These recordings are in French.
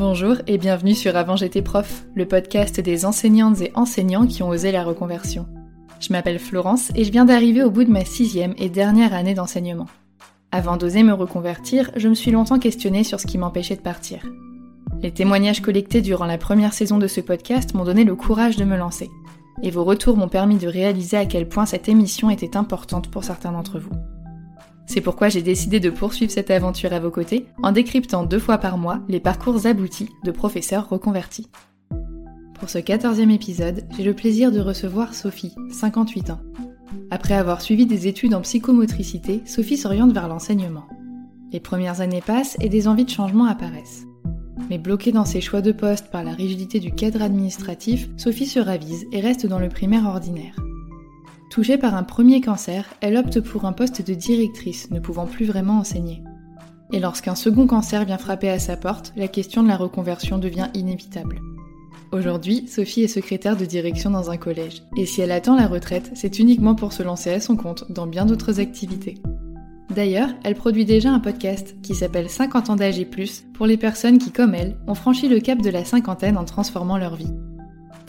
Bonjour et bienvenue sur Avant j'étais prof, le podcast des enseignantes et enseignants qui ont osé la reconversion. Je m'appelle Florence et je viens d'arriver au bout de ma sixième et dernière année d'enseignement. Avant d'oser me reconvertir, je me suis longtemps questionnée sur ce qui m'empêchait de partir. Les témoignages collectés durant la première saison de ce podcast m'ont donné le courage de me lancer. Et vos retours m'ont permis de réaliser à quel point cette émission était importante pour certains d'entre vous. C'est pourquoi j'ai décidé de poursuivre cette aventure à vos côtés en décryptant deux fois par mois les parcours aboutis de professeurs reconvertis. Pour ce quatorzième épisode, j'ai le plaisir de recevoir Sophie, 58 ans. Après avoir suivi des études en psychomotricité, Sophie s'oriente vers l'enseignement. Les premières années passent et des envies de changement apparaissent. Mais bloquée dans ses choix de poste par la rigidité du cadre administratif, Sophie se ravise et reste dans le primaire ordinaire. Touchée par un premier cancer, elle opte pour un poste de directrice, ne pouvant plus vraiment enseigner. Et lorsqu'un second cancer vient frapper à sa porte, la question de la reconversion devient inévitable. Aujourd'hui, Sophie est secrétaire de direction dans un collège, et si elle attend la retraite, c'est uniquement pour se lancer à son compte dans bien d'autres activités. D'ailleurs, elle produit déjà un podcast qui s'appelle 50 ans d'âge et plus pour les personnes qui, comme elle, ont franchi le cap de la cinquantaine en transformant leur vie.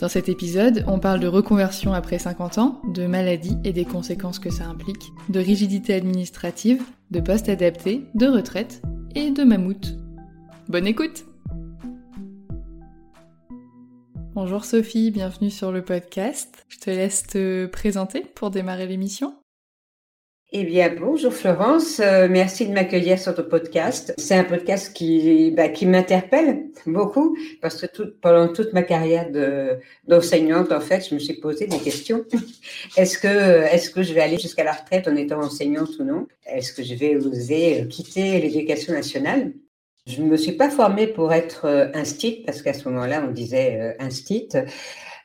Dans cet épisode, on parle de reconversion après 50 ans, de maladie et des conséquences que ça implique, de rigidité administrative, de poste adapté, de retraite et de mammouth. Bonne écoute Bonjour Sophie, bienvenue sur le podcast. Je te laisse te présenter pour démarrer l'émission. Eh bien, bonjour Florence, euh, merci de m'accueillir sur ton podcast. C'est un podcast qui, bah, qui m'interpelle beaucoup parce que tout, pendant toute ma carrière d'enseignante, en fait, je me suis posé des questions. est-ce que, est-ce que je vais aller jusqu'à la retraite en étant enseignante ou non? Est-ce que je vais oser quitter l'éducation nationale? Je ne me suis pas formée pour être euh, instit parce qu'à ce moment-là, on disait euh, instit.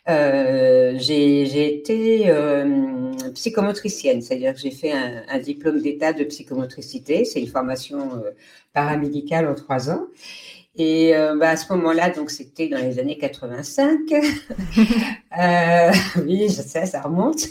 Euh, j'ai été euh, psychomotricienne, c'est-à-dire que j'ai fait un, un diplôme d'état de psychomotricité. C'est une formation euh, paramédicale en trois ans. Et bah, à ce moment-là, donc c'était dans les années 85. euh, oui, je sais, ça remonte.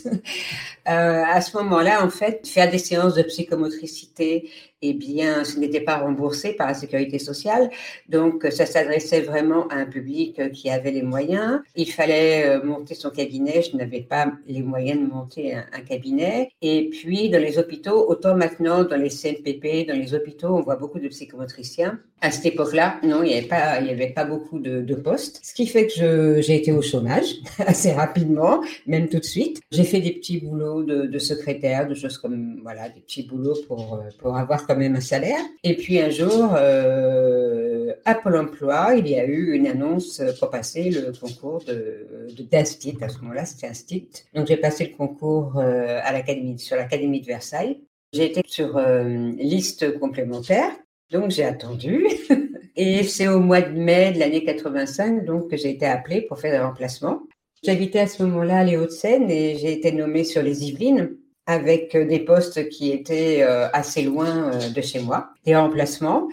À ce moment-là, en fait, faire des séances de psychomotricité, eh bien, ce n'était pas remboursé par la sécurité sociale. Donc, ça s'adressait vraiment à un public qui avait les moyens. Il fallait euh, monter son cabinet. Je n'avais pas les moyens de monter un, cabinet. Et puis, dans les hôpitaux, autant maintenant dans les CNPP, dans les hôpitaux, on voit beaucoup de psychomotriciens. À cette époque-là, non il n'y avait pas, avait pas beaucoup de, postes. Ce qui fait que j'ai été au chômage assez rapidement, même tout de suite. J'ai fait des petits boulots de, secrétaire, de choses comme, voilà, des petits boulots pour, pour avoir quand même un salaire. Et puis un jour, euh, à Pôle emploi, il y a eu une annonce pour passer le concours de, d'Instit. À ce moment-là, c'était Instit. Donc j'ai passé le concours euh, à l'académie, sur l'Académie de Versailles. J'ai été sur euh, liste complémentaire, donc j'ai attendu. Et c'est au mois de mai de l'année 85 donc, que j'ai été appelée pour faire des remplacements. J'habitais à ce moment-là les Hauts-de-Seine et j'ai été nommée sur les Yvelines avec euh, des postes qui étaient euh, assez loin de chez moi, des remplacements.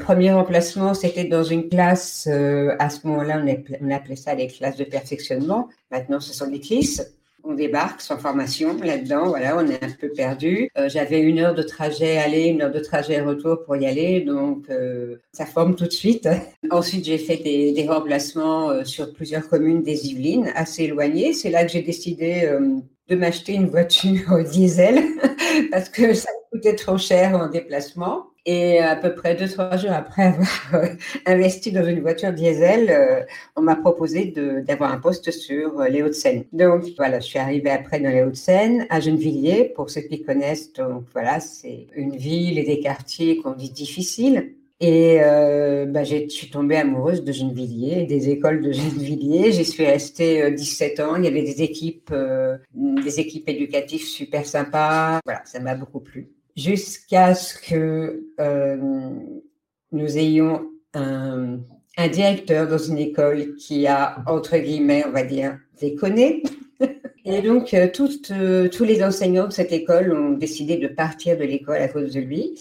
premier remplacement, c'était dans une classe, à ce moment-là, on, appelait ça les classes de perfectionnement. Maintenant, ce sont des CLIS. On débarque sans formation là-dedans, voilà, on est un peu perdu. Euh, j'avais une heure de trajet aller, une heure de trajet retour pour y aller, donc euh, ça forme tout de suite. Ensuite, j'ai fait des, des remplacements euh, sur plusieurs communes des Yvelines, assez éloignées. C'est là que j'ai décidé de m'acheter une voiture diesel parce que ça coûtait trop cher en déplacement. Et à peu près deux, trois jours après avoir euh, investi dans une voiture diesel, euh, on m'a proposé d'avoir un poste sur euh, les Hauts-de-Seine. Donc voilà, je suis arrivée après dans les Hauts-de-Seine, à Gennevilliers, pour ceux qui connaissent. Donc voilà, c'est une ville et des quartiers qu'on dit difficiles. Et euh, bah, je suis tombée amoureuse de Gennevilliers, des écoles de Gennevilliers. J'y suis restée 17 ans. Il y avait des équipes, des équipes éducatives super sympas. Voilà, ça m'a beaucoup plu jusqu'à ce que euh, nous ayons un, directeur dans une école qui a, entre guillemets, on va dire, déconné. Et donc, euh, toutes, euh, tous les enseignants de cette école ont décidé de partir de l'école à cause de lui.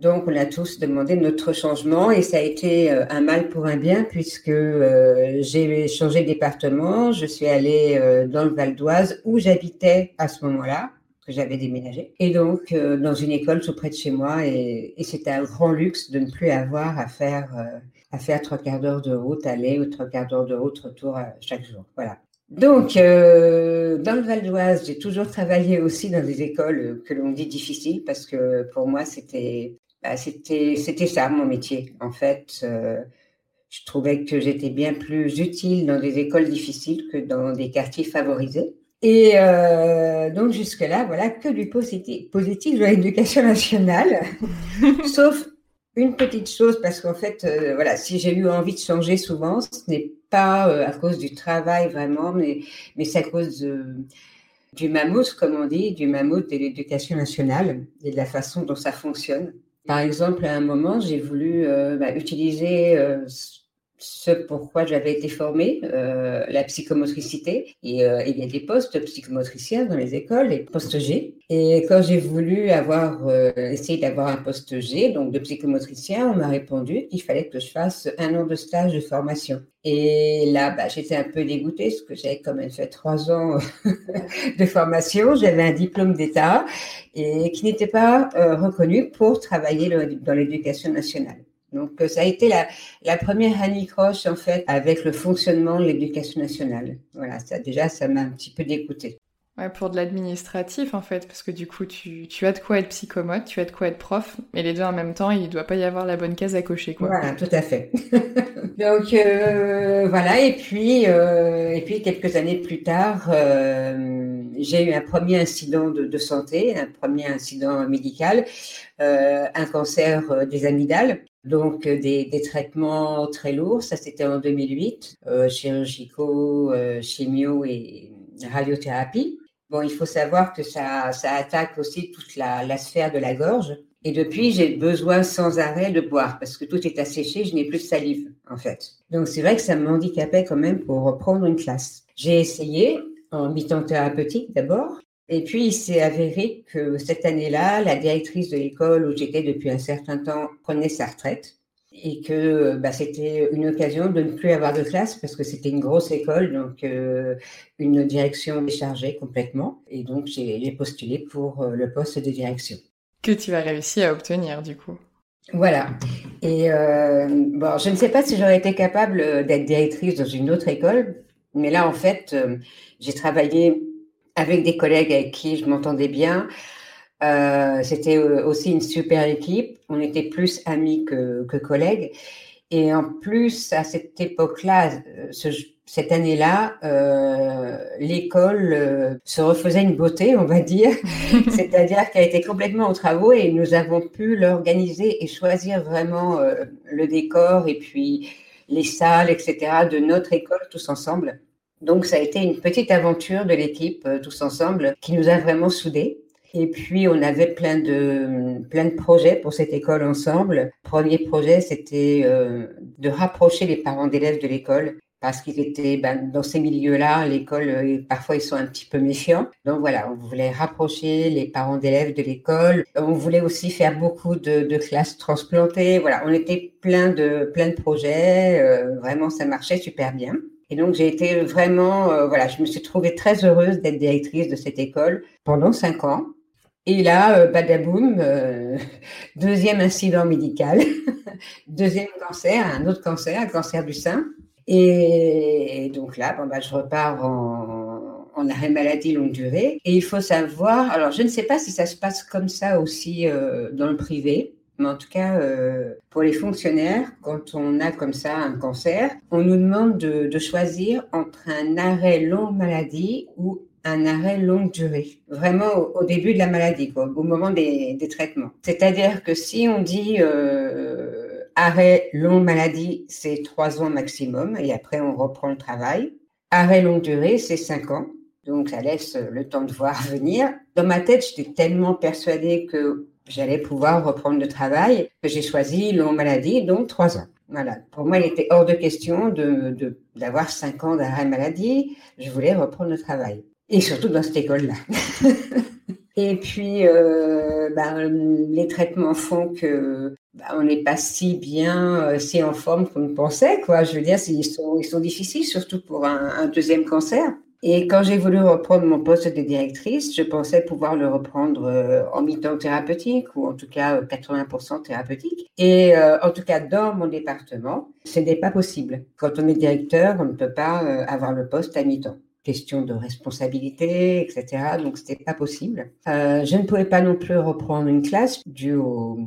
Donc, on a tous demandé notre changement et ça a été un mal pour un bien puisque j'ai changé de département. Je suis allée dans le Val d'Oise où j'habitais à ce moment-là j'avais déménagé. Et donc, euh, dans une école tout près de chez moi. Et, c'était un grand luxe de ne plus avoir à faire, euh, à faire trois quarts d'heure de route aller ou trois quarts d'heure de route retour euh, chaque jour. Voilà. Donc, dans le Val d'Oise, j'ai toujours travaillé aussi dans des écoles que l'on dit difficiles parce que pour moi, c'était bah, c'était ça mon métier. En fait, je trouvais que j'étais bien plus utile dans des écoles difficiles que dans des quartiers favorisés. Et euh, donc jusque-là, voilà, que du positif, positif de l'éducation nationale, sauf une petite chose, parce qu'en fait, euh, voilà, si j'ai eu envie de changer souvent, ce n'est pas euh, à cause du travail vraiment, mais, mais c'est à cause du mammouth, comme on dit, du mammouth de l'éducation nationale et de la façon dont ça fonctionne. Par exemple, à un moment, j'ai voulu bah, utiliser ce pourquoi j'avais été formée, euh, la psychomotricité. Et euh, il y a des postes psychomotriciens dans les écoles, les postes G. Et quand j'ai voulu avoir, euh, essayer d'avoir un poste G, donc de psychomotricien, on m'a répondu qu'il fallait que je fasse un an de stage de formation. Et là, bah, j'étais un peu dégoûtée parce que j'avais quand même fait trois ans de formation. J'avais un diplôme d'État et qui n'était pas reconnu pour travailler dans l'éducation nationale. Donc, euh, ça a été la, la première anicroche, en fait, avec le fonctionnement de l'éducation nationale. Voilà, ça, déjà, ça m'a un petit peu dégoûté. Ouais, pour de l'administratif, en fait, parce que du coup, tu, tu, as de quoi être psychomote, tu as de quoi être prof, mais les deux en même temps, il ne doit pas y avoir la bonne case à cocher, quoi. Voilà, tout à fait. Donc, euh, voilà, et puis, euh, et puis, quelques années plus tard, euh, j'ai eu un premier incident de, de, santé, un premier incident médical, euh, un cancer des amygdales. Donc, euh, des, des, traitements très lourds, ça c'était en 2008, euh, chirurgicaux, euh, chimio et radiothérapie. Bon, il faut savoir que ça, ça attaque aussi toute la, la sphère de la gorge. Et depuis, j'ai besoin sans arrêt de boire parce que tout est asséché, je n'ai plus de salive en fait. Donc c'est vrai que ça m'handicapait quand même pour reprendre une classe. J'ai essayé en mi-temps thérapeutique d'abord, et puis, il s'est avéré que cette année-là, la directrice de l'école où j'étais depuis un certain temps prenait sa retraite et que bah, c'était une occasion de ne plus avoir de classe parce que c'était une grosse école, donc euh, une direction déchargée complètement. Et donc, j'ai postulé pour euh, le poste de direction. Que tu as réussi à obtenir, du coup. Voilà. Et euh, bon, je ne sais pas si j'aurais été capable d'être directrice dans une autre école, mais là, en fait, j'ai travaillé avec des collègues avec qui je m'entendais bien. Euh, c'était euh, aussi une super équipe. On était plus amis que, que collègues. Et en plus, à cette époque-là, euh, cette année-là, euh, l'école euh, se refaisait une beauté, on va dire. C'est-à-dire qu'elle était complètement en travaux et nous avons pu l'organiser et choisir vraiment le décor et puis les salles, etc., de notre école tous ensemble. Donc, ça a été une petite aventure de l'équipe tous ensemble qui nous a vraiment soudés. Et puis, on avait plein de, plein de projets pour cette école ensemble. Premier projet, c'était euh, de rapprocher les parents d'élèves de l'école parce qu'ils étaient ben, dans ces milieux-là, l'école, euh, parfois ils sont un petit peu méfiants. Donc voilà, on voulait rapprocher les parents d'élèves de l'école. On voulait aussi faire beaucoup de, de, classes transplantées. Voilà, on était plein de, plein de projets. Euh, vraiment, ça marchait super bien. Et donc j'ai été vraiment, voilà, je me suis trouvée très heureuse d'être directrice de cette école pendant cinq ans. Et là, euh, badaboum, euh, deuxième incident médical, deuxième cancer, un autre cancer, un cancer du sein. Et, donc là, bon, bah, je repars en, en, arrêt maladie longue durée. Et il faut savoir, alors je ne sais pas si ça se passe comme ça aussi euh, dans le privé, mais en tout cas, euh, pour les fonctionnaires, quand on a comme ça un cancer, on nous demande de, choisir entre un arrêt longue maladie ou un arrêt longue durée, vraiment au, début de la maladie, au moment des, traitements. C'est-à-dire que si on dit euh, arrêt longue maladie, c'est trois ans maximum, et après on reprend le travail. Arrêt longue durée, c'est cinq ans. Donc ça laisse le temps de voir venir. Dans ma tête, j'étais tellement persuadée que j'allais pouvoir reprendre le travail que j'ai choisi longue maladie, donc trois ans. Voilà. Pour moi, il était hors de question d'avoir cinq ans d'arrêt maladie. Je voulais reprendre le travail et surtout dans cette école-là. et puis, euh, ben, les traitements font que ben, on n'est pas si bien, euh, si en forme qu'on pensait. Quoi. Je veux dire, ils sont, difficiles, surtout pour un deuxième cancer. Et quand j'ai voulu reprendre mon poste de directrice, je pensais pouvoir le reprendre euh, en mi-temps thérapeutique ou en tout cas 80% euh, thérapeutique. Et euh, en tout cas, dans mon département, ce n'est pas possible. Quand on est directeur, on ne peut pas avoir le poste à mi-temps question de responsabilité, etc. Donc, c'était pas possible. Euh, je ne pouvais pas non plus reprendre une classe dû au,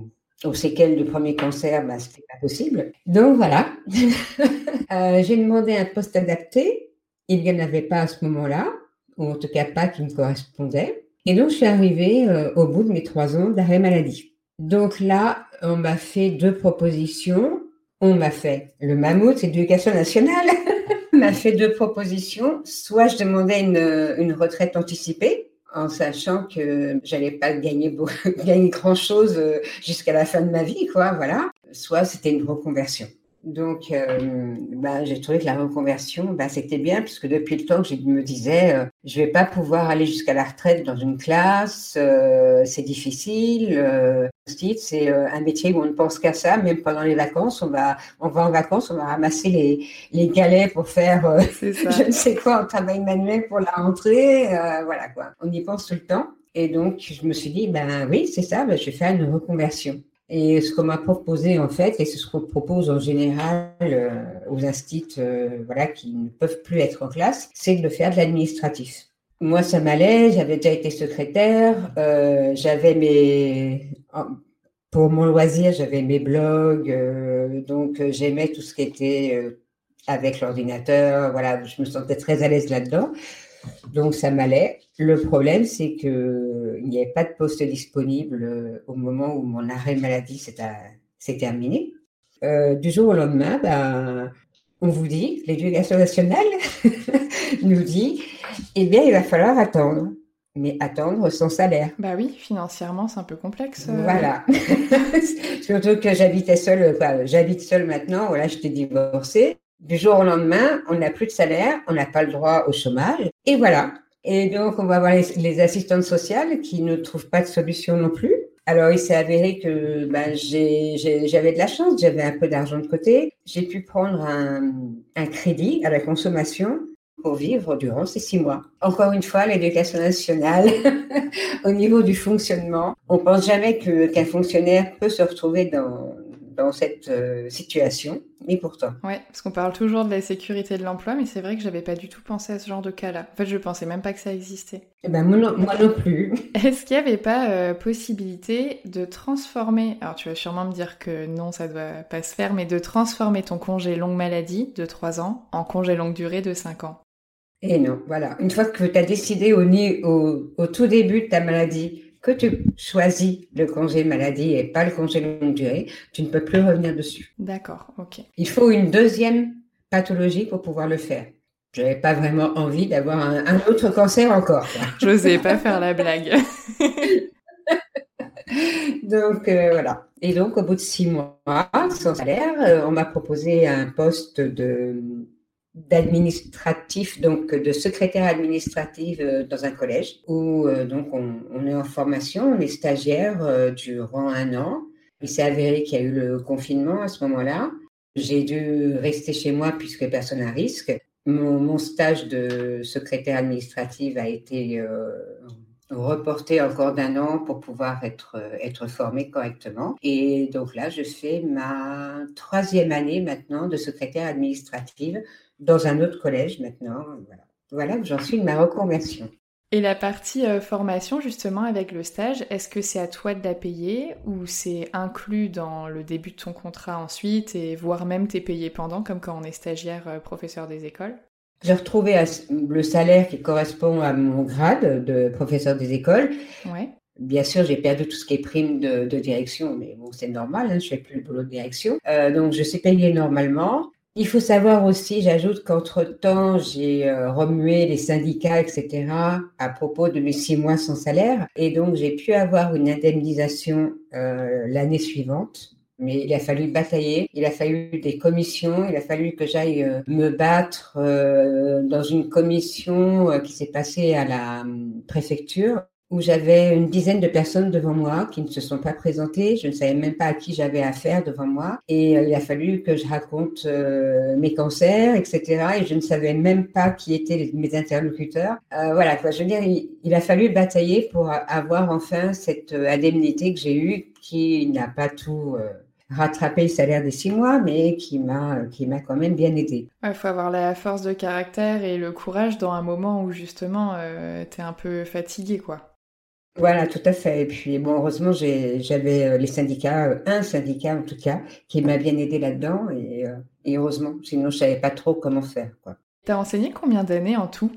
aux séquelles du premier cancer, bah, c'était pas possible. Donc voilà, euh, j'ai demandé un poste adapté. Il n'y en avait pas à ce moment-là, ou en tout cas pas qui me correspondait. Et donc, je suis arrivée euh, au bout de mes trois ans d'arrêt maladie. Donc là, on m'a fait deux propositions. On m'a fait le mammouth, l'éducation nationale. m'a fait deux propositions. Soit je demandais une, une retraite anticipée, en sachant que j'allais pas gagner, gagner grand chose euh, jusqu'à la fin de ma vie, quoi, voilà. Soit c'était une reconversion. Donc, euh, bah, j'ai trouvé que la reconversion, bah, c'était bien, puisque depuis le temps que je me disais, euh, je vais pas pouvoir aller jusqu'à la retraite dans une classe, euh, c'est difficile. Euh, c'est un métier où on ne pense qu'à ça, même pendant les vacances, on va, on va en vacances, on va ramasser les, les galets pour faire je ne sais quoi en travail manuel pour la rentrée, voilà quoi. On y pense tout le temps. Et donc, je me suis dit, ben oui, c'est ça, ben, je vais faire une reconversion. Et ce qu'on m'a proposé en fait, et ce qu'on propose en général euh, aux instituts euh, voilà, qui ne peuvent plus être en classe, c'est de faire de l'administratif. Moi, ça m'allait, j'avais déjà été secrétaire, euh, j'avais mes... Pour mon loisir, j'avais mes blogs, donc j'aimais tout ce qui était avec l'ordinateur, voilà, je me sentais très à l'aise là-dedans. Donc ça m'allait. Le problème, c'est qu'il n'y avait pas de poste disponible euh, au moment où mon arrêt maladie s'est terminé. Euh, du jour au lendemain, ben, on vous dit, l'éducation nationale nous dit, eh bien, il va falloir attendre. Mais attendre sans salaire. Bah oui, financièrement, c'est un peu complexe. Euh. Voilà. Surtout que j'habitais seule, j'habite seule maintenant, voilà, j'étais divorcée. Du jour au lendemain, on n'a plus de salaire, on n'a pas le droit au chômage. Et voilà. Et donc, on va voir les, assistantes sociales qui ne trouvent pas de solution non plus. Alors, il s'est avéré que ben, j'avais de la chance, j'avais un peu d'argent de côté. J'ai pu prendre un, un crédit à la consommation pour vivre durant ces six mois. Encore une fois, l'éducation nationale, au niveau du fonctionnement, on pense jamais qu'un fonctionnaire peut se retrouver dans, dans cette euh, situation, mais pourtant. Ouais, parce qu'on parle toujours de la sécurité de l'emploi, mais c'est vrai que j'avais pas du tout pensé à ce genre de cas-là. En fait, je pensais même pas que ça existait. Eh ben, moi, non, moi non plus. Est-ce qu'il n'y avait pas euh, possibilité de transformer, alors tu vas sûrement me dire que non, ça doit pas se faire, mais de transformer ton congé longue maladie de 3 ans en congé longue durée de 5 ans? Et non, voilà. Une fois que tu as décidé au, au, au tout début de ta maladie que tu choisis le congé maladie et pas le congé longue durée, tu ne peux plus revenir dessus. D'accord, ok. Il faut une deuxième pathologie pour pouvoir le faire. Je n'avais pas vraiment envie d'avoir un, autre cancer encore. Je n'osais pas faire la blague. donc euh, voilà. Et donc au bout de six mois, sans salaire, euh, on m'a proposé un poste de d'administratif, donc de secrétaire administrative euh, dans un collège, où euh, donc on, est en formation, on est stagiaire euh, durant un an. Il s'est avéré qu'il y a eu le confinement à ce moment-là. J'ai dû rester chez moi puisque personne à risque. Mon, stage de secrétaire administrative a été reporté encore d'un an pour pouvoir être, être formé correctement. Et donc là, je fais ma troisième année maintenant de secrétaire administrative dans un autre collège maintenant. Voilà, voilà j'en suis de ma reconversion. Et la partie euh, formation, justement, avec le stage, est-ce que c'est à toi de la payer ou c'est inclus dans le début de ton contrat ensuite et voire même t'es payé pendant, comme quand on est stagiaire euh, professeur des écoles? J'ai retrouvé le salaire qui correspond à mon grade de professeur des écoles. Ouais. Bien sûr, j'ai perdu tout ce qui est prime de, direction, mais bon, c'est normal, hein, je fais plus le boulot de direction. Euh, donc, je suis payée normalement. Il faut savoir aussi, j'ajoute qu'entre-temps, j'ai euh, remué les syndicats, etc., à propos de mes six mois sans salaire. Et donc, j'ai pu avoir une indemnisation euh, l'année suivante. Mais il a fallu batailler, il a fallu des commissions, il a fallu que j'aille euh, me battre dans une commission qui s'est passée à la hum, préfecture où j'avais une dizaine de personnes devant moi qui ne se sont pas présentées. Je ne savais même pas à qui j'avais affaire devant moi. Et euh, il a fallu que je raconte euh, mes cancers, etc. Et je ne savais même pas qui étaient mes interlocuteurs. Euh, voilà, quoi. Je veux dire, il, a fallu batailler pour avoir enfin cette indemnité que j'ai eue, qui n'a pas tout rattrapé le salaire des six mois, mais qui m'a qui m'a quand même bien aidé. Il faut avoir la force de caractère et le courage dans un moment où justement tu es un peu fatigué, quoi. Voilà, tout à fait. Et puis, bon, heureusement, j'avais euh, les syndicats, euh, un syndicat en tout cas, qui m'a bien aidé là-dedans. Et, euh, heureusement, sinon, je savais pas trop comment faire. Tu as enseigné combien d'années en tout?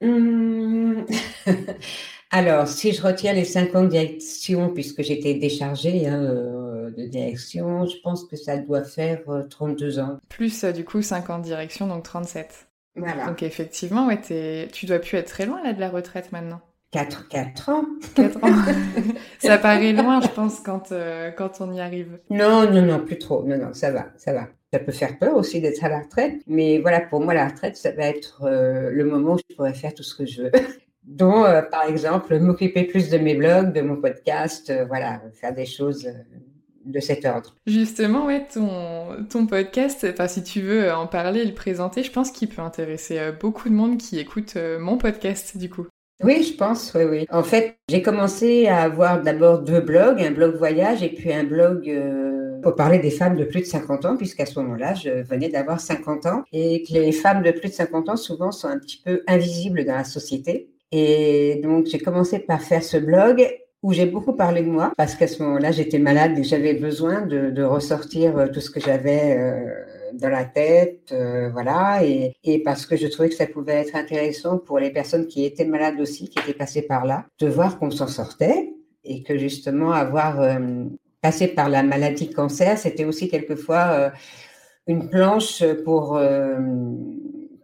Mmh. Alors, si je retiens les cinq ans de direction, puisque j'étais déchargée hein, de direction, je pense que ça doit faire 32 ans. Plus, du coup, 5 ans de direction, donc 37. Voilà. Donc, effectivement, ouais, tu dois plus être très loin là de la retraite maintenant. 4, 4 ans. 4 ans. ça paraît loin, je pense, quand, euh, quand on y arrive. Non, non, non, plus trop. Non, non, ça va, ça va. Ça peut faire peur aussi d'être à la retraite, mais voilà, pour moi, la retraite, ça va être euh, le moment où je pourrais faire tout ce que je veux. dont, euh, par exemple, m'occuper plus de mes blogs, de mon podcast, voilà, faire des choses de cet ordre. Justement, ouais, ton, ton podcast, enfin, si tu veux en parler et le présenter, je pense qu'il peut intéresser beaucoup de monde qui écoute mon podcast, du coup. Oui, je pense, oui, oui. En fait, j'ai commencé à avoir d'abord deux blogs, un blog voyage et puis un blog euh, pour parler des femmes de plus de 50 ans, puisqu'à ce moment-là, je venais d'avoir 50 ans et que les femmes de plus de 50 ans, souvent, sont un petit peu invisibles dans la société. Et donc, j'ai commencé par faire ce blog où j'ai beaucoup parlé de moi, parce qu'à ce moment-là, j'étais malade et j'avais besoin de, de, ressortir euh, tout ce que j'avais euh, dans la tête, euh, voilà, et, parce que je trouvais que ça pouvait être intéressant pour les personnes qui étaient malades aussi, qui étaient passées par là, de voir qu'on s'en sortait et que justement avoir euh, passé par la maladie cancer, c'était aussi quelquefois euh, une planche pour,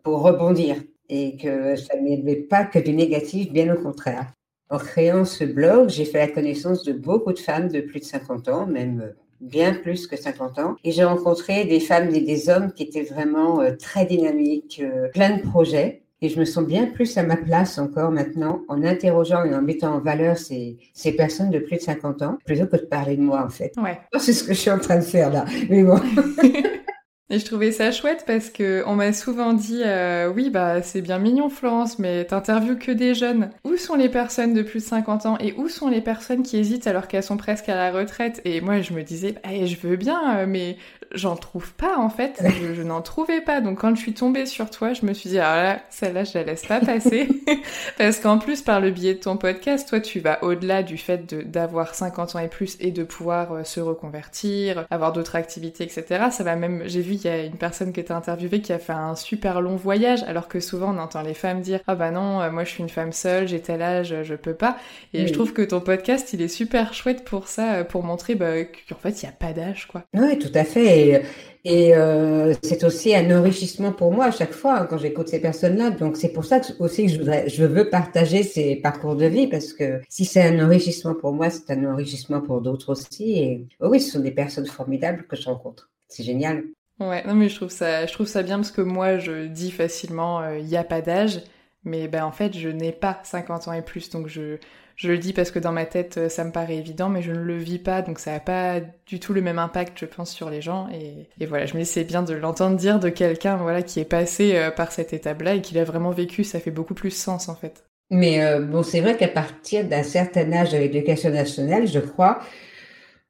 pour rebondir et que ça n'était pas que du négatif, bien au contraire. En créant ce blog, j'ai fait la connaissance de beaucoup de femmes de plus de 50 ans, même bien plus que 50 ans. Et j'ai rencontré des femmes et des hommes qui étaient vraiment euh, très dynamiques, euh, plein de projets. Et je me sens bien plus à ma place encore maintenant en interrogeant et en mettant en valeur ces, ces personnes de plus de 50 ans, plutôt que de parler de moi en fait. Ouais. C'est ce que je suis en train de faire là. Mais bon. Et je trouvais ça chouette parce que on m'a souvent dit euh, oui bah c'est bien mignon Florence mais t'interviews que des jeunes. Où sont les personnes de plus de 50 ans et où sont les personnes qui hésitent alors qu'elles sont presque à la retraite? Et moi je me disais bah, je veux bien euh, mais j'en trouve pas en fait, je, n'en trouvais pas. Donc quand je suis tombée sur toi, je me suis dit ah là, celle-là je la laisse pas passer parce qu'en plus par le biais de ton podcast, toi tu vas au-delà du fait d'avoir 50 ans et plus et de pouvoir euh, se reconvertir, avoir d'autres activités, etc. Ça va même, j'ai vu il y a une personne qui était interviewée qui a fait un super long voyage alors que souvent on entend les femmes dire ah bah non, euh, moi je suis une femme seule, j'ai tel âge, je peux pas. Et je trouve que ton podcast il est super chouette pour ça, euh, pour montrer bah, qu'en fait il y a pas d'âge quoi. Oui, tout à fait. Et, euh, c'est aussi un enrichissement pour moi à chaque fois hein, quand j'écoute ces personnes-là. Donc c'est pour ça aussi que je, je veux partager ces parcours de vie parce que si c'est un enrichissement pour moi, c'est un enrichissement pour d'autres aussi. Et oh oui, ce sont des personnes formidables que je rencontre. C'est génial. Ouais, non mais je trouve ça, je trouve ça bien parce que moi je dis facilement il euh, n'y a pas d'âge, mais ben en fait je n'ai pas 50 ans et plus, donc je je le dis parce que dans ma tête, euh, ça me paraît évident, mais je ne le vis pas, donc ça n'a pas du tout le même impact, je pense, sur les gens. Et, voilà, je me dis bien de l'entendre dire de quelqu'un, voilà, qui est passé euh, par cette étape-là et qui l'a vraiment vécu. Ça fait beaucoup plus sens, en fait. Mais bon, c'est vrai qu'à partir d'un certain âge de l'éducation nationale, je crois,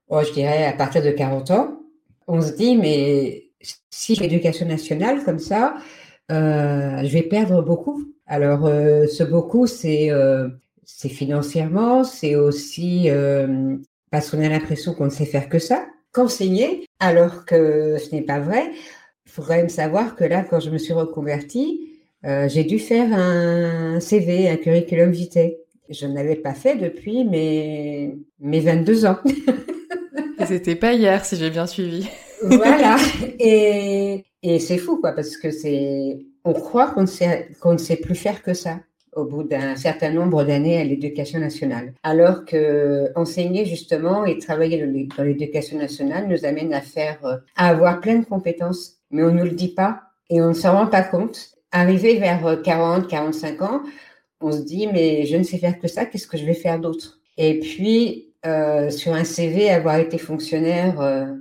oh, je dirais à partir de 40 ans, on se dit, mais si l'éducation nationale comme ça, je vais perdre beaucoup. Alors, ce beaucoup, c'est c'est financièrement, c'est aussi euh, parce qu'on a l'impression qu'on ne sait faire que ça, qu'enseigner, alors que ce n'est pas vrai. Il faut quand savoir que là, quand je me suis reconvertie, euh, j'ai dû faire un CV, un curriculum vitae. Je ne l'avais pas fait depuis mes, mes 22 ans. C'était pas hier, si j'ai bien suivi. Voilà. Et, et c'est fou, quoi, parce que c'est, on croit qu'on qu'on ne sait plus faire que ça au bout d'un certain nombre d'années à l'éducation nationale. Alors que enseigner justement et travailler dans l'éducation nationale nous amène à faire, à avoir plein de compétences, mais on ne nous le dit pas et on ne s'en rend pas compte. Arrivé vers 40, euh, 45 ans, on se dit mais je ne sais faire que ça, qu'est-ce que je vais faire d'autre? Et puis euh, sur un CV, avoir été fonctionnaire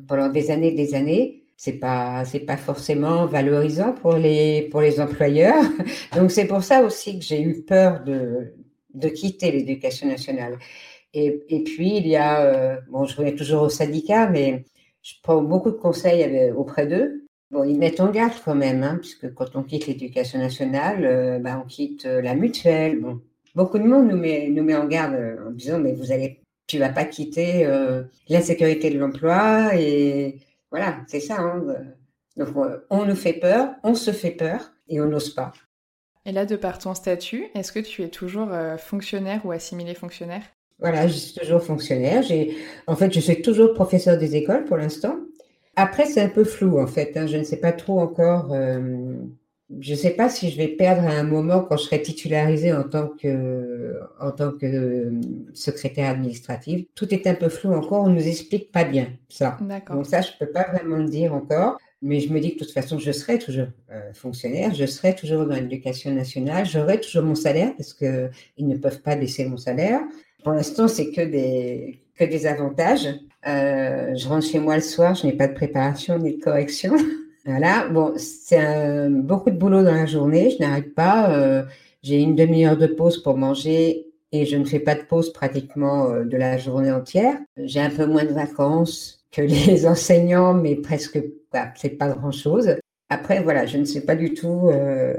pendant des années, des années, c'est pas c'est pas forcément valorisant pour les pour les employeurs. Donc c'est pour ça aussi que j'ai eu peur de de quitter l'éducation nationale. Et, et puis il y a euh, bon je reviens toujours au syndicat, mais je prends beaucoup de conseils auprès d'eux. Bon, ils mettent en garde quand même, hein, puisque quand on quitte l'éducation nationale, euh, bah, on quitte euh, la mutuelle. Bon, beaucoup de monde nous met nous met en garde en disant mais vous allez tu vas pas quitter la sécurité de l'emploi et voilà, c'est ça. Hein, donc, on nous fait peur, on se fait peur et on n'ose pas. Et là, de par ton statut, est-ce que tu es toujours euh, fonctionnaire ou assimilé fonctionnaire? Voilà, je suis toujours fonctionnaire. En fait, je suis toujours professeur des écoles pour l'instant. Après, c'est un peu flou, en fait. Hein. Je ne sais pas trop encore euh, je ne sais pas si je vais perdre à un moment quand je serai titularisée en tant que, en tant que euh, secrétaire administrative. Tout est un peu flou encore, on ne nous explique pas bien ça. Donc ça, je ne peux pas vraiment le dire encore. Mais je me dis que de toute façon, je serai toujours euh, fonctionnaire, je serai toujours dans l'éducation nationale, j'aurai toujours mon salaire parce qu'ils ne peuvent pas baisser mon salaire. Pour l'instant, c'est que des, que des avantages. Euh, je rentre chez moi le soir, je n'ai pas de préparation ni de correction. Voilà, bon, c'est beaucoup de boulot dans la journée, je n'arrête pas. Euh, j'ai une demi-heure de pause pour manger et je ne fais pas de pause pratiquement euh, de la journée entière. J'ai un peu moins de vacances que les enseignants, mais presque, bah, c'est pas grand-chose. Après, voilà, je ne sais pas du tout euh,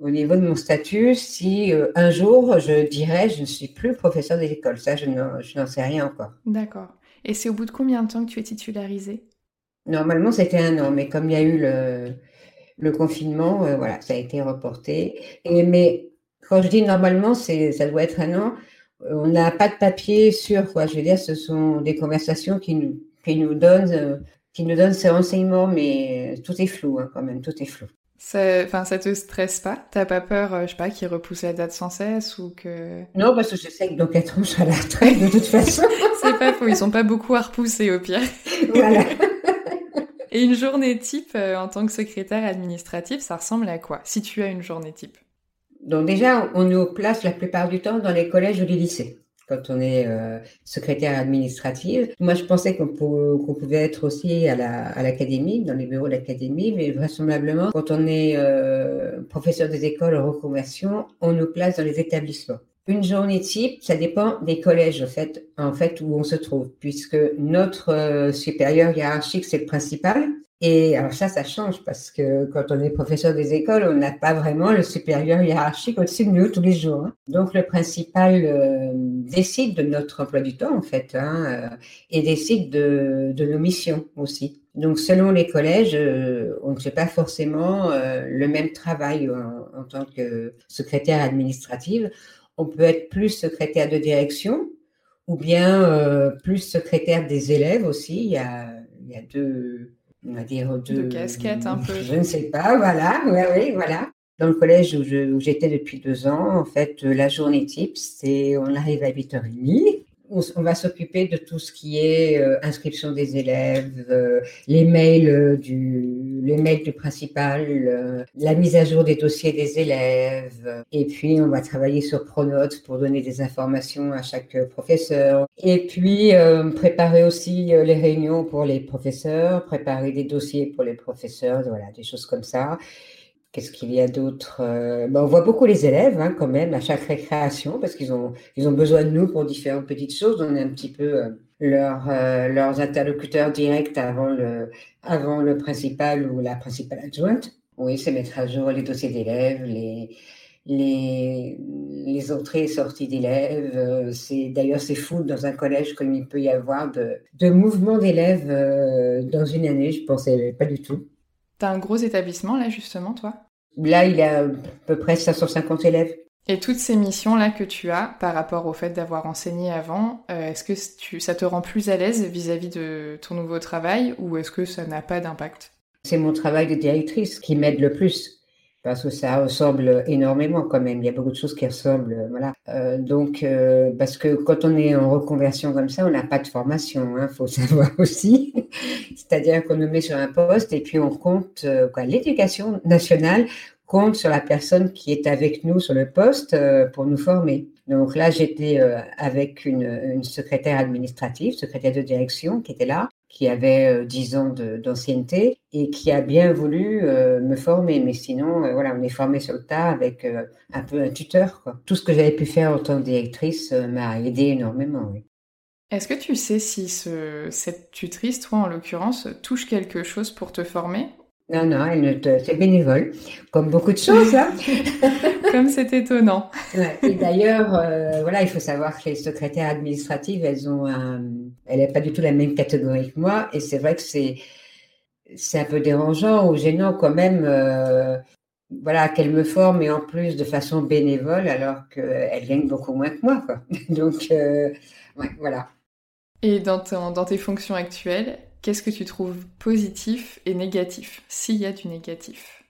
au niveau de mon statut si un jour je dirais je ne suis plus professeur d'école. Ça, je n'en sais rien encore. D'accord. Et c'est au bout de combien de temps que tu es titularisée? Normalement, c'était un an, mais comme il y a eu le, confinement, euh, voilà, ça a été reporté. Et, mais quand je dis normalement, c'est, ça doit être un an. On n'a pas de papier sur quoi. Je veux dire, ce sont des conversations qui nous, qui nous donnent, euh, qui nous donnent ces renseignements, mais tout est flou hein, quand même, tout est flou. Enfin, ça te stresse pas? T'as pas peur, euh, je sais pas, qu'ils repoussent la date sans cesse ou que Non, parce que je sais que dans 4 ans, je serai à la retraite de toute façon. c'est pas faux, ils sont pas beaucoup à repousser au pire. voilà. Et une journée type euh, en tant que secrétaire administratif, ça ressemble à quoi? Si tu as une journée type Donc déjà, on nous place la plupart du temps dans les collèges ou les lycées. quand on est euh, secrétaire administrative. Moi, je pensais qu'on pouvait être aussi à l'académie, dans les bureaux de l'académie, mais vraisemblablement, quand on est euh, professeur des écoles en reconversion, on nous place dans les établissements. Une journée type, ça dépend des collèges en fait, en fait où on se trouve, puisque notre euh, supérieur hiérarchique c'est le principal, et alors ça, ça change parce que quand on est professeur des écoles, on n'a pas vraiment le supérieur hiérarchique au-dessus de nous tous les jours. Hein. Donc le principal euh, décide de notre emploi du temps en fait hein, euh, et décide de, nos missions aussi. Donc selon les collèges, euh, on ne fait pas forcément le même travail en, tant que secrétaire administrative. On peut être plus secrétaire de direction ou bien plus secrétaire des élèves aussi. Il y a, il y a deux on va dire de, de casquette un peu. Je ne sais pas, voilà, oui, oui, voilà. Dans le collège où j'étais depuis deux ans, en fait, la journée type, c'est on arrive à 8h30, on, va s'occuper de tout ce qui est euh, inscription des élèves, euh, les mails euh, du les mails du principal, la mise à jour des dossiers des élèves, et puis on va travailler sur Pronote pour donner des informations à chaque professeur, et puis préparer aussi les réunions pour les professeurs, préparer des dossiers pour les professeurs, voilà, des choses comme ça. Qu'est-ce qu'il y a d'autre euh, ben, On voit beaucoup les élèves hein, quand même à chaque récréation parce qu'ils ont, ils ont besoin de nous pour différentes petites choses. On est un petit peu euh, euh, leurs interlocuteurs directs avant le, avant le principal ou la principale adjointe. Oui, c'est mettre à jour les dossiers d'élèves, les, les, entrées et sorties d'élèves. C'est d'ailleurs c'est fou dans un collège comme il peut y avoir de, de mouvements d'élèves dans une année. Je pensais pas du tout. T'as un gros établissement là justement, toi? Là, il a à peu près 550 élèves. Et toutes ces missions-là que tu as par rapport au fait d'avoir enseigné avant, euh, est-ce que tu, ça te rend plus à l'aise vis-à-vis de ton nouveau travail ou est-ce que ça n'a pas d'impact? C'est mon travail de directrice qui m'aide le plus parce que ça ressemble énormément quand même. Il y a beaucoup de choses qui ressemblent, voilà. Euh, donc, euh, parce que quand on est en reconversion comme ça, on n'a pas de formation, il hein, faut savoir aussi. C'est-à-dire qu'on nous met sur un poste et puis on compte, euh, l'éducation nationale compte sur la personne qui est avec nous sur le poste pour nous former. Donc là, j'étais avec une, secrétaire administrative, secrétaire de direction qui était là, qui avait 10 euh, ans d'ancienneté et qui a bien voulu euh, me former. Mais sinon, euh, voilà, on est formé sur le tas avec un peu un tuteur. Tout ce que j'avais pu faire en tant que directrice m'a aidé énormément. Est-ce que tu sais si ce, cette tutrice, toi en l'occurrence, touche quelque chose pour te former? Non, non, te... c'est bénévole, comme beaucoup de choses. Hein comme c'est étonnant. Et d'ailleurs, euh, voilà, il faut savoir que les secrétaires administratives, elles ont un... elle n'est pas du tout la même catégorie que moi, et c'est vrai que c'est c'est un peu dérangeant ou gênant quand même. Euh, voilà, qu'elle me forme et en plus de façon bénévole, alors qu'elle gagne beaucoup moins que moi, quoi. Donc, euh, ouais, voilà. Et dans, dans tes fonctions actuelles, qu'est-ce que tu trouves positif et négatif, s'il y a du négatif?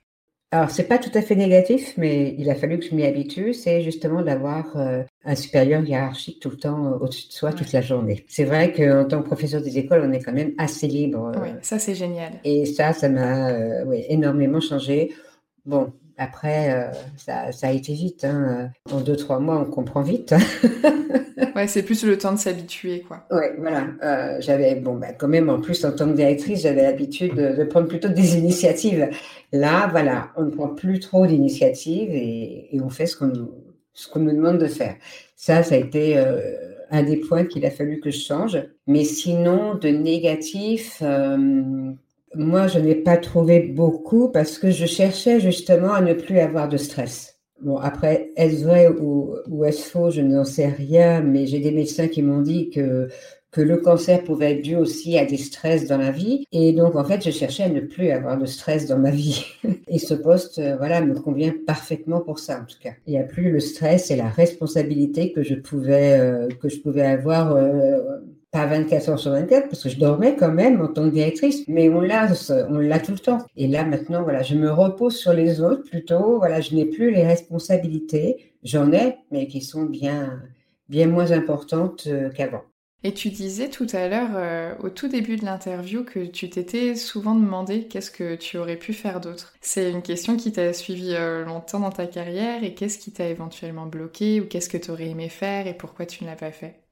Alors, c'est pas tout à fait négatif, mais il a fallu que je m'y habitue, c'est justement d'avoir euh, un supérieur hiérarchique tout le temps euh, au-dessus de soi toute la journée. C'est vrai qu'en tant que professeur des écoles, on est quand même assez libre. oui, ça c'est génial. Et ça, ça m'a euh, énormément changé. Bon, après, euh, ça, a été vite. Hein. En deux, trois mois, on comprend vite. ouais, c'est plus le temps de s'habituer, quoi. Ouais, voilà. Euh, j'avais, bon, bah, quand même, en plus, en tant que directrice, j'avais l'habitude de, prendre plutôt des initiatives. Là, voilà, on ne prend plus trop d'initiatives et, on fait ce qu'on nous, ce qu'on nous demande de faire. Ça, ça a été euh, un des points qu'il a fallu que je change. Mais sinon, de négatif, moi, je n'ai pas trouvé beaucoup parce que je cherchais justement à ne plus avoir de stress. Bon, après, est-ce vrai ou, ou est-ce faux, je n'en sais rien, mais j'ai des médecins qui m'ont dit que, que le cancer pouvait être dû aussi à des stress dans la vie. Et donc, en fait, je cherchais à ne plus avoir de stress dans ma vie. Et ce poste, euh, voilà, me convient parfaitement pour ça, en tout cas. Il n'y a plus le stress et la responsabilité que je pouvais, euh, que je pouvais avoir euh, pas 24 heures sur 24 parce que je dormais quand même en tant que directrice, mais on l'a, on l'a tout le temps. Et là maintenant, voilà, je me repose sur les autres plutôt. Voilà, je n'ai plus les responsabilités. J'en ai, mais qui sont bien, bien moins importantes euh, qu'avant. Et tu disais tout à l'heure, euh, au tout début de l'interview, que tu t'étais souvent demandé qu'est-ce que tu aurais pu faire d'autre. C'est une question qui t'a suivi euh, longtemps dans ta carrière et qu'est-ce qui t'a éventuellement bloqué ou qu'est-ce que tu aurais aimé faire et pourquoi tu ne l'as pas fait?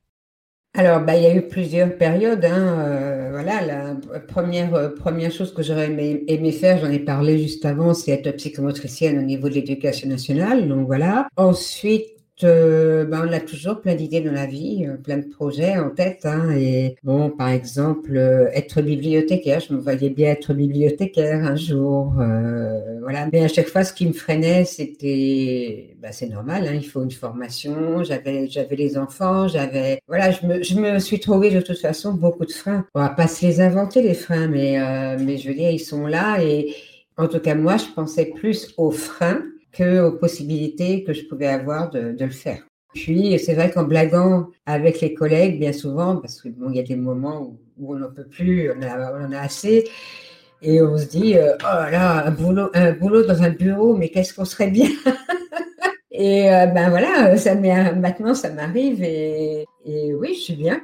Alors, bah, il y a eu plusieurs périodes. Hein, euh, voilà, la première première chose que j'aurais aimé, aimé, faire, j'en ai parlé juste avant, c'est être psychomotricienne au niveau de l'éducation nationale. Donc voilà. Ensuite, euh, ben, on a toujours plein d'idées dans la vie, euh, plein de projets en tête. Hein, et bon, par exemple, euh, être bibliothécaire, je me voyais bien être bibliothécaire un jour. voilà. Mais à chaque fois, ce qui me freinait, c'était, ben, c'est normal, hein, il faut une formation. J'avais, j'avais les enfants, j'avais, voilà, je me, je me suis trouvé de toute façon beaucoup de freins. On va pas se les inventer les freins, mais, mais je veux dire, ils sont là. Et en tout cas, moi, je pensais plus aux freins que aux possibilités que je pouvais avoir de, le faire. Puis, c'est vrai qu'en blaguant avec les collègues, bien souvent, parce que bon, y a des moments où, on n'en peut plus, on, en a assez, et on se dit, euh, oh là, un boulot, un boulot dans un bureau, mais qu'est-ce qu'on serait bien Et euh, ben voilà, ça maintenant ça m'arrive et, et, oui, je suis bien.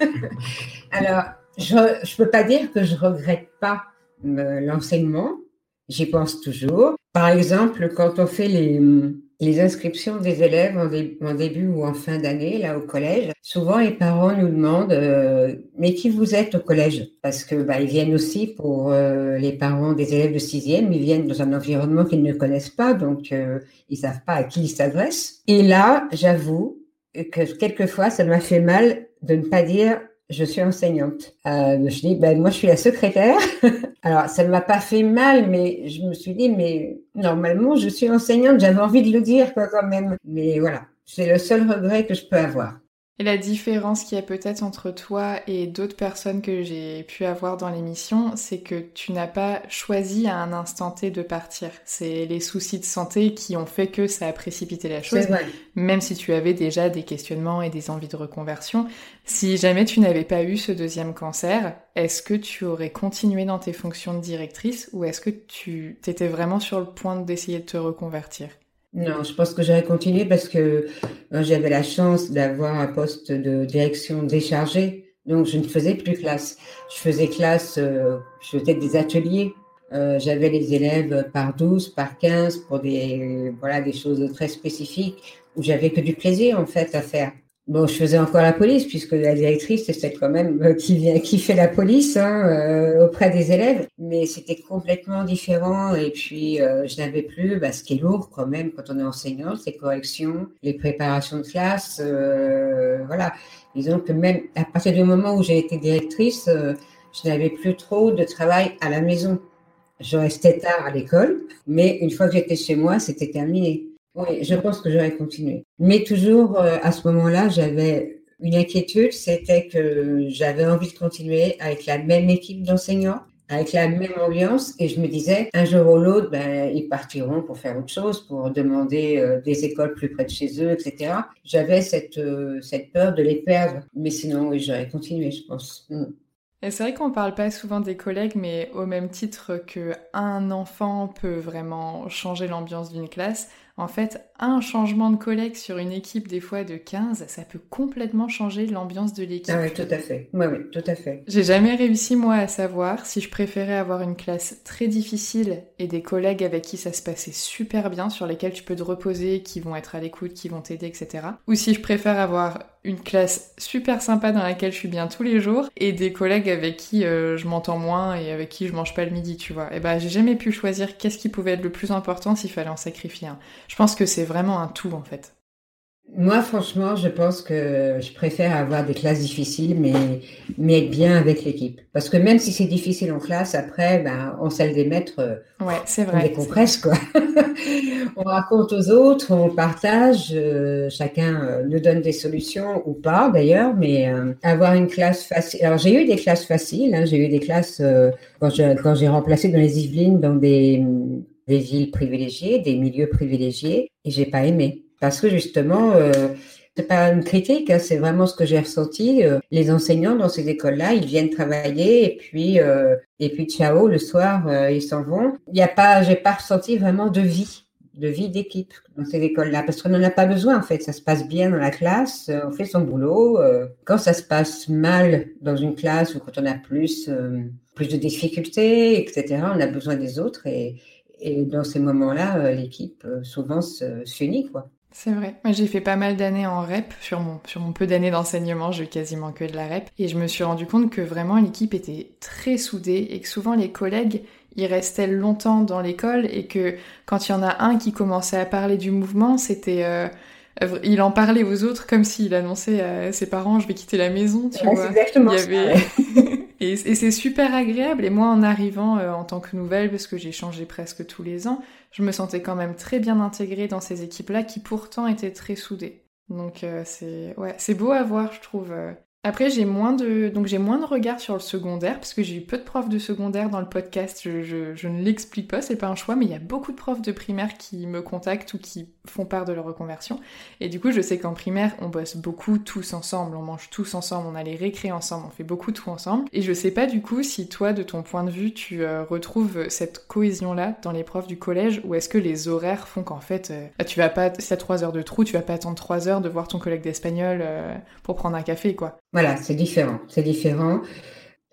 Alors, je ne peux pas dire que je regrette pas euh, l'enseignement, J'y pense toujours. Par exemple, quand on fait les, les inscriptions des élèves en, début ou en fin d'année, là au collège, souvent les parents nous demandent euh, mais qui vous êtes au collège? Parce que bah, ils viennent aussi pour euh, les parents des élèves de sixième, ils viennent dans un environnement qu'ils ne connaissent pas, donc euh, ils savent pas à qui ils s'adressent. Et là, j'avoue que quelquefois, ça m'a fait mal de ne pas dire je suis enseignante. Euh, je dis, ben moi je suis la secrétaire. Alors ça ne m'a pas fait mal, mais je me suis dit, mais normalement je suis enseignante. J'avais envie de le dire quoi quand même. Mais voilà, c'est le seul regret que je peux avoir. Et la différence qu'il y a peut-être entre toi et d'autres personnes que j'ai pu avoir dans l'émission, c'est que tu n'as pas choisi à un instant T de partir. C'est les soucis de santé qui ont fait que ça a précipité la chose. Même si tu avais déjà des questionnements et des envies de reconversion. Si jamais tu n'avais pas eu ce deuxième cancer, est-ce que tu aurais continué dans tes fonctions de directrice ou est-ce que tu t'étais vraiment sur le point d'essayer de te reconvertir? Non, je pense que j'aurais continué parce que euh, j'avais la chance d'avoir un poste de direction déchargé. Donc, je ne faisais plus classe. Je faisais classe, euh, je faisais des ateliers. Euh, j'avais les élèves par 12, par 15 pour des, voilà, des choses très spécifiques où j'avais que du plaisir, en fait, à faire. Bon, je faisais encore la police puisque la directrice, c'est quand même euh, qui vient, qui fait la police hein, euh, auprès des élèves, mais c'était complètement différent. Et puis, euh, je n'avais plus bah, ce qui est lourd quand même quand on est enseignant, c'est corrections, les préparations de classe, voilà. Disons que même à partir du moment où j'ai été directrice, je n'avais plus trop de travail à la maison. Je restais tard à l'école, mais une fois que j'étais chez moi, c'était terminé. Oui, je pense que j'aurais continué. Mais toujours, euh, à ce moment-là, j'avais une inquiétude, c'était que j'avais envie de continuer avec la même équipe d'enseignants, avec la même ambiance, et je me disais, un jour ou l'autre, ben, ils partiront pour faire autre chose, pour demander euh, des écoles plus près de chez eux, etc. J'avais cette, euh, cette peur de les perdre, mais sinon, oui, j'aurais continué, je pense. Mm. C'est vrai qu'on parle pas souvent des collègues, mais au même titre que un enfant peut vraiment changer l'ambiance d'une classe, en fait, un changement de collègue sur une équipe des fois de 15, ça peut complètement changer l'ambiance de l'équipe. Ah oui, tout à fait. Oui, oui, tout à fait. J'ai jamais réussi, moi, à savoir si je préférais avoir une classe très difficile et des collègues avec qui ça se passait super bien, sur lesquels tu peux te reposer, qui vont être à l'écoute, qui vont t'aider, etc. Ou si je préfère avoir une classe super sympa dans laquelle je suis bien tous les jours et des collègues avec qui euh, je m'entends moins et avec qui je mange pas le midi, tu vois. Et ben, j'ai jamais pu choisir qu'est-ce qui pouvait être le plus important s'il fallait en sacrifier un. Je pense que c'est vraiment un tout en fait. Moi, franchement, je pense que je préfère avoir des classes difficiles, mais, mais être bien avec l'équipe. Parce que même si c'est difficile en classe, après, ben, on sait le démettre. Euh, ouais, c'est vrai. On décompresse, quoi. on raconte aux autres, on partage, euh, chacun euh, nous donne des solutions ou pas, d'ailleurs, mais avoir une classe facile. Alors, j'ai eu des classes faciles, hein, j'ai eu des classes, quand j'ai remplacé dans les Yvelines, dans des, des villes privilégiées, des milieux privilégiés, et j'ai pas aimé. Parce que justement, euh, c'est pas une critique, hein, c'est vraiment ce que j'ai ressenti. Euh, les enseignants dans ces écoles-là, ils viennent travailler et puis euh, et puis ciao, le soir, euh, ils s'en vont. Il n'y a pas, j'ai pas ressenti vraiment de vie de vie d'équipe dans ces écoles-là, parce qu'on n'en a pas besoin en fait. Ça se passe bien dans la classe, on fait son boulot. Quand ça se passe mal dans une classe ou quand on a plus, plus de difficultés, etc., on a besoin des autres et, et dans ces moments-là, l'équipe souvent s'unit quoi. C'est vrai. Moi, j'ai fait pas mal d'années en REP. Sur mon, sur mon peu d'années d'enseignement, j'ai quasiment que de la REP. Et je me suis rendu compte que vraiment l'équipe était très soudée et que souvent les collègues, ils restaient longtemps dans l'école et que quand il y en a un qui commençait à parler du mouvement, c'était... Euh, il en parlait aux autres comme s'il annonçait à ses parents je vais quitter la maison, tu vois. Exactement il y avait... et, c'est super agréable. Et moi, en arrivant euh, en tant que nouvelle, parce que j'ai changé presque tous les ans, je me sentais quand même très bien intégrée dans ces équipes-là qui pourtant étaient très soudées. Donc euh, c'est ouais, c'est beau à voir, je trouve. Euh, après, j'ai moins de donc j'ai moins de regard sur le secondaire parce que j'ai eu peu de profs de secondaire dans le podcast. Je, ne l'explique pas, c'est pas un choix, mais il y a beaucoup de profs de primaire qui me contactent ou qui font part de leur reconversion. Et du coup, je sais qu'en primaire, on bosse beaucoup tous ensemble, on mange tous ensemble, on a les récrés ensemble, on fait beaucoup tout ensemble. Et je sais pas du coup si toi, de ton point de vue, tu euh, retrouves cette cohésion-là dans les profs du collège ou est-ce que les horaires font qu'en fait, euh, tu vas pas, si t'as 3 heures de trou, tu vas pas attendre 3 heures de voir ton collègue d'espagnol euh, pour prendre un café, quoi. Voilà, c'est différent. C'est différent.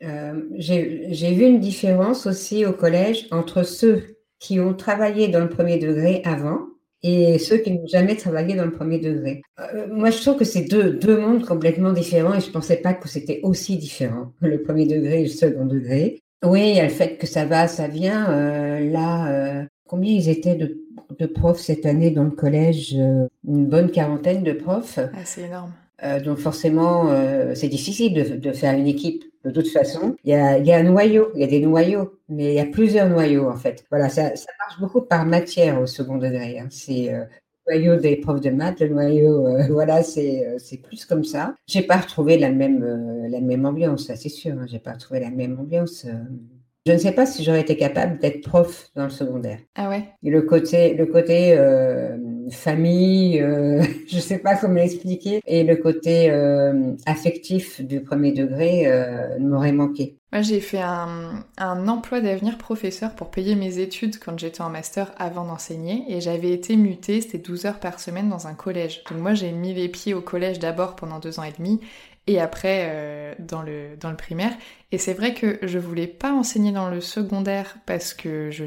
Euh, j'ai vu une différence aussi au collège entre ceux qui ont travaillé dans le premier degré avant et ceux qui n'ont jamais travaillé dans le premier degré. Euh, moi, je trouve que c'est deux, deux mondes complètement différents et je ne pensais pas que c'était aussi différent, le premier degré et le second degré. Oui, il y a le fait que ça va, ça vient. Euh, là, combien ils étaient de, de, profs cette année dans le collège? Une bonne quarantaine de profs. Ah, c'est énorme. Euh, donc forcément, euh, c'est difficile de, de, faire une équipe. De toute façon, il y a, y a un noyau, il y a des noyaux, mais il y a plusieurs noyaux en fait. Voilà, ça, ça marche beaucoup par matière au second degré. Hein. C'est euh, le noyau des profs de maths, le noyau, euh, voilà, c'est c'est plus comme ça. J'ai pas retrouvé la même la même ambiance, c'est sûr. Hein. J'ai pas retrouvé la même ambiance. Je ne sais pas si j'aurais été capable d'être prof dans le secondaire. Ah ouais. Et le côté, le côté euh, famille, euh, je ne sais pas comment l'expliquer, et le côté euh, affectif du premier degré m'aurait manqué. Moi, j'ai fait un, un emploi d'avenir professeur pour payer mes études quand j'étais en master avant d'enseigner, et j'avais été mutée, c'était 12 heures par semaine dans un collège. Donc moi, j'ai mis les pieds au collège d'abord pendant deux ans et demi, et après euh, dans, le, dans le primaire. Et c'est vrai que je voulais pas enseigner dans le secondaire parce que je,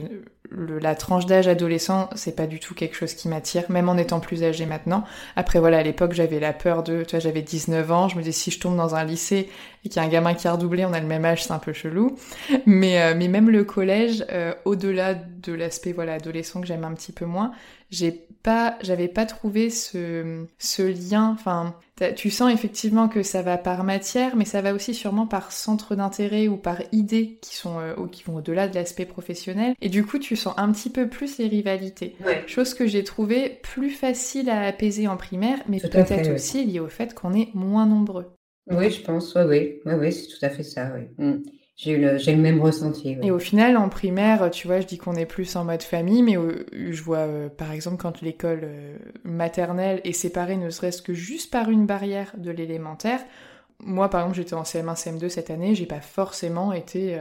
la tranche d'âge adolescent, c'est pas du tout quelque chose qui m'attire, même en étant plus âgée maintenant. Après voilà, à l'époque j'avais la peur de, tu vois, j'avais 19 ans, je me disais si je tombe dans un lycée et qu'il y a un gamin qui a redoublé, on a le même âge, c'est un peu chelou. Mais, euh, mais même le collège, euh, au-delà de l'aspect voilà adolescent que j'aime un petit peu moins, j'ai pas, j'avais pas trouvé ce, ce lien. Enfin, tu sens effectivement que ça va par matière, mais ça va aussi sûrement par centre d'intérêt ou par idées qui sont euh, qui vont au-delà de l'aspect professionnel. Et du coup, tu sens un petit peu plus les rivalités. Chose que j'ai trouvé plus facile à apaiser en primaire, mais peut-être aussi lié au fait qu'on est moins nombreux. Oui, je pense. Oui, oui, oui, oui c'est tout à fait ça. Oui. Mm. J'ai le, le, même ressenti. Et au final, en primaire, tu vois, je dis qu'on est plus en mode famille, mais euh, je vois, euh, par exemple, quand l'école euh, maternelle est séparée, ne serait-ce que juste par une barrière de l'élémentaire. Moi, par exemple, j'étais en CM1, CM2 cette année, j'ai pas forcément été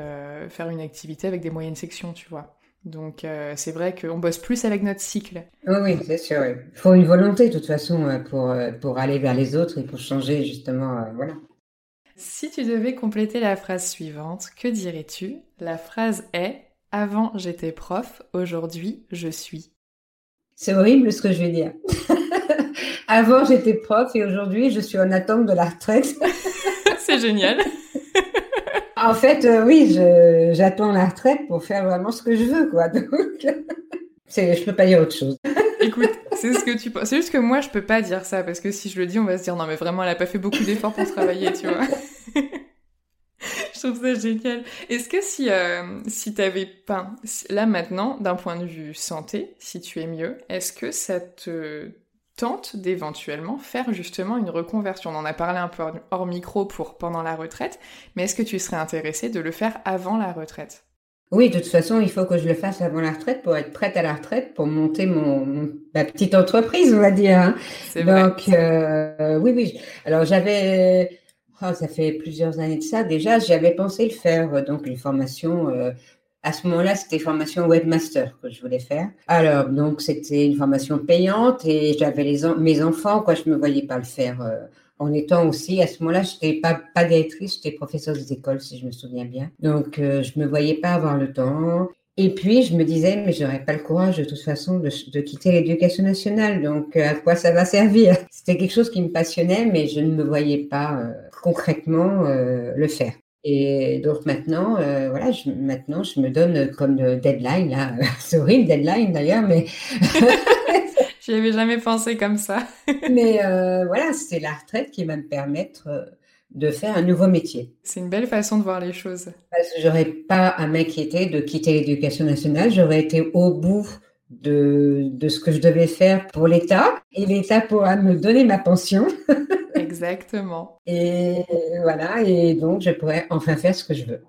faire une activité avec des moyennes sections, tu vois. Donc c'est vrai qu'on bosse plus avec notre cycle. Oui, oui, c'est sûr. Il faut une volonté de toute façon pour, pour aller vers les autres et pour changer justement, voilà. Si tu devais compléter la phrase suivante, que dirais-tu? La phrase est Avant j'étais prof, aujourd'hui je suis. C'est horrible ce que je vais dire. Avant j'étais prof et aujourd'hui je suis en attente de la retraite. C'est génial. en fait, euh, oui, j'attends la retraite pour faire vraiment ce que je veux, quoi. Donc, je peux pas dire autre chose. Écoute, c'est ce que tu penses. C'est juste que moi, je peux pas dire ça parce que si je le dis, on va se dire non, mais vraiment, elle a pas fait beaucoup d'efforts pour travailler, tu vois. je trouve ça génial. Est-ce que si, euh, si t'avais pas, là maintenant, d'un point de vue santé, si tu es mieux, est-ce que ça te tente d'éventuellement faire justement une reconversion? On en a parlé un peu hors micro pour pendant la retraite, mais est-ce que tu serais intéressé de le faire avant la retraite? Oui, de toute façon, il faut que je le fasse avant la retraite pour être prête à la retraite, pour monter mon, ma petite entreprise, on va dire. Hein. Donc, euh, oui, oui. Alors, j'avais, oh, ça fait plusieurs années de ça déjà, j'avais pensé le faire, donc une formation euh, À ce moment-là, c'était formation webmaster que je voulais faire. Alors, donc, c'était une formation payante et j'avais les mes enfants, quoi, je me voyais pas le faire euh, en étant aussi, à ce moment-là, je n'étais pas, directrice, j'étais professeure des écoles, si je me souviens bien. Donc, euh, je me voyais pas avoir le temps. Et puis, je me disais, mais j'aurais pas le courage de toute façon de, quitter l'éducation nationale. Donc, euh, à quoi ça va servir? C'était quelque chose qui me passionnait, mais je ne me voyais pas euh, concrètement euh, le faire. Et donc maintenant, voilà, je, maintenant, je me donne comme deadline, là, c'est horrible, deadline d'ailleurs, mais... J'y avais jamais pensé comme ça. mais voilà, c'est la retraite qui va me permettre de faire un nouveau métier. C'est une belle façon de voir les choses. Parce que j'aurais pas à m'inquiéter de quitter l'éducation nationale, j'aurais été au bout de, de ce que je devais faire pour l'État et l'État pourra me donner ma pension. Exactement. et voilà, et donc je pourrais enfin faire ce que je veux.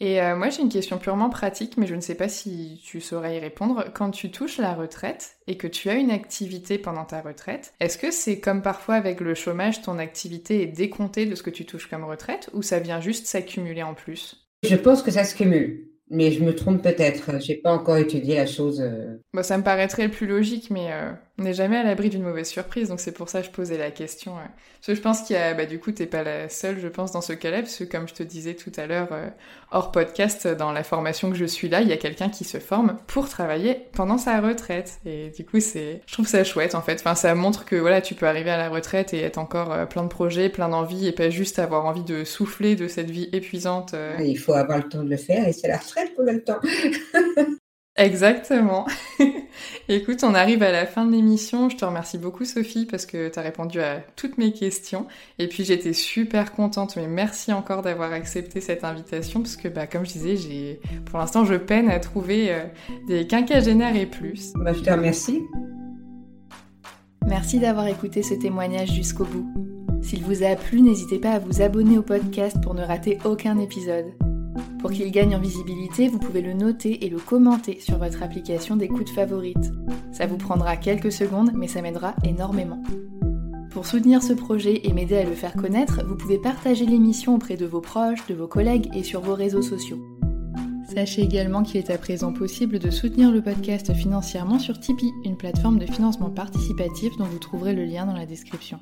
Et euh, moi, j'ai une question purement pratique, mais je ne sais pas si tu saurais y répondre. Quand tu touches la retraite et que tu as une activité pendant ta retraite, est-ce que c'est comme parfois avec le chômage, ton activité est décomptée de ce que tu touches comme retraite ou ça vient juste s'accumuler en plus? Je pense que ça se cumule. Mais je me trompe peut-être. J'ai pas encore étudié la chose. Euh. Bon, ça me paraîtrait le plus logique, mais euh, on n'est jamais à l'abri d'une mauvaise surprise, donc c'est pour ça que je posais la question. Parce que je pense qu'il y a, bah, du coup, t'es pas la seule, je pense, dans ce cas-là, parce que comme je te disais tout à l'heure, euh, hors podcast, dans la formation que je suis là, il y a quelqu'un qui se forme pour travailler pendant sa retraite. Et du coup, c'est, je trouve ça chouette, en fait. Enfin, ça montre que voilà, tu peux arriver à la retraite et être encore plein de projets, plein d'envies, et pas juste avoir envie de souffler de cette vie épuisante. Il faut avoir le temps de le faire, et c'est la retraite pour le temps. Exactement. Écoute, on arrive à la fin de l'émission. Je te remercie beaucoup Sophie parce que tu as répondu à toutes mes questions. Et puis j'étais super contente, mais merci encore d'avoir accepté cette invitation parce que bah, comme je disais, j'ai pour l'instant je peine à trouver euh, des quinquagénaires et plus. Bah, je te remercie. Merci d'avoir écouté ce témoignage jusqu'au bout. S'il vous a plu, n'hésitez pas à vous abonner au podcast pour ne rater aucun épisode. Pour qu'il gagne en visibilité, vous pouvez le noter et le commenter sur votre application d'écoute favorite. Ça vous prendra quelques secondes, mais ça m'aidera énormément. Pour soutenir ce projet et m'aider à le faire connaître, vous pouvez partager l'émission auprès de vos proches, de vos collègues et sur vos réseaux sociaux. Sachez également qu'il est à présent possible de soutenir le podcast financièrement sur Tipeee, une plateforme de financement participatif dont vous trouverez le lien dans la description.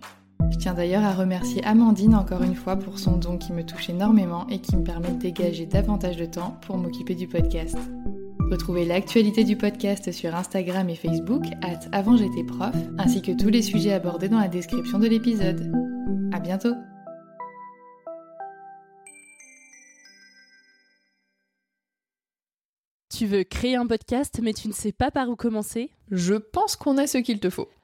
Je tiens d'ailleurs à remercier Amandine encore une fois pour son don qui me touche énormément et qui me permet de dégager davantage de temps pour m'occuper du podcast. Retrouvez l'actualité du podcast sur Instagram et Facebook, at avant j'étais prof, ainsi que tous les sujets abordés dans la description de l'épisode. À bientôt! Tu veux créer un podcast mais tu ne sais pas par où commencer? Je pense qu'on a ce qu'il te faut.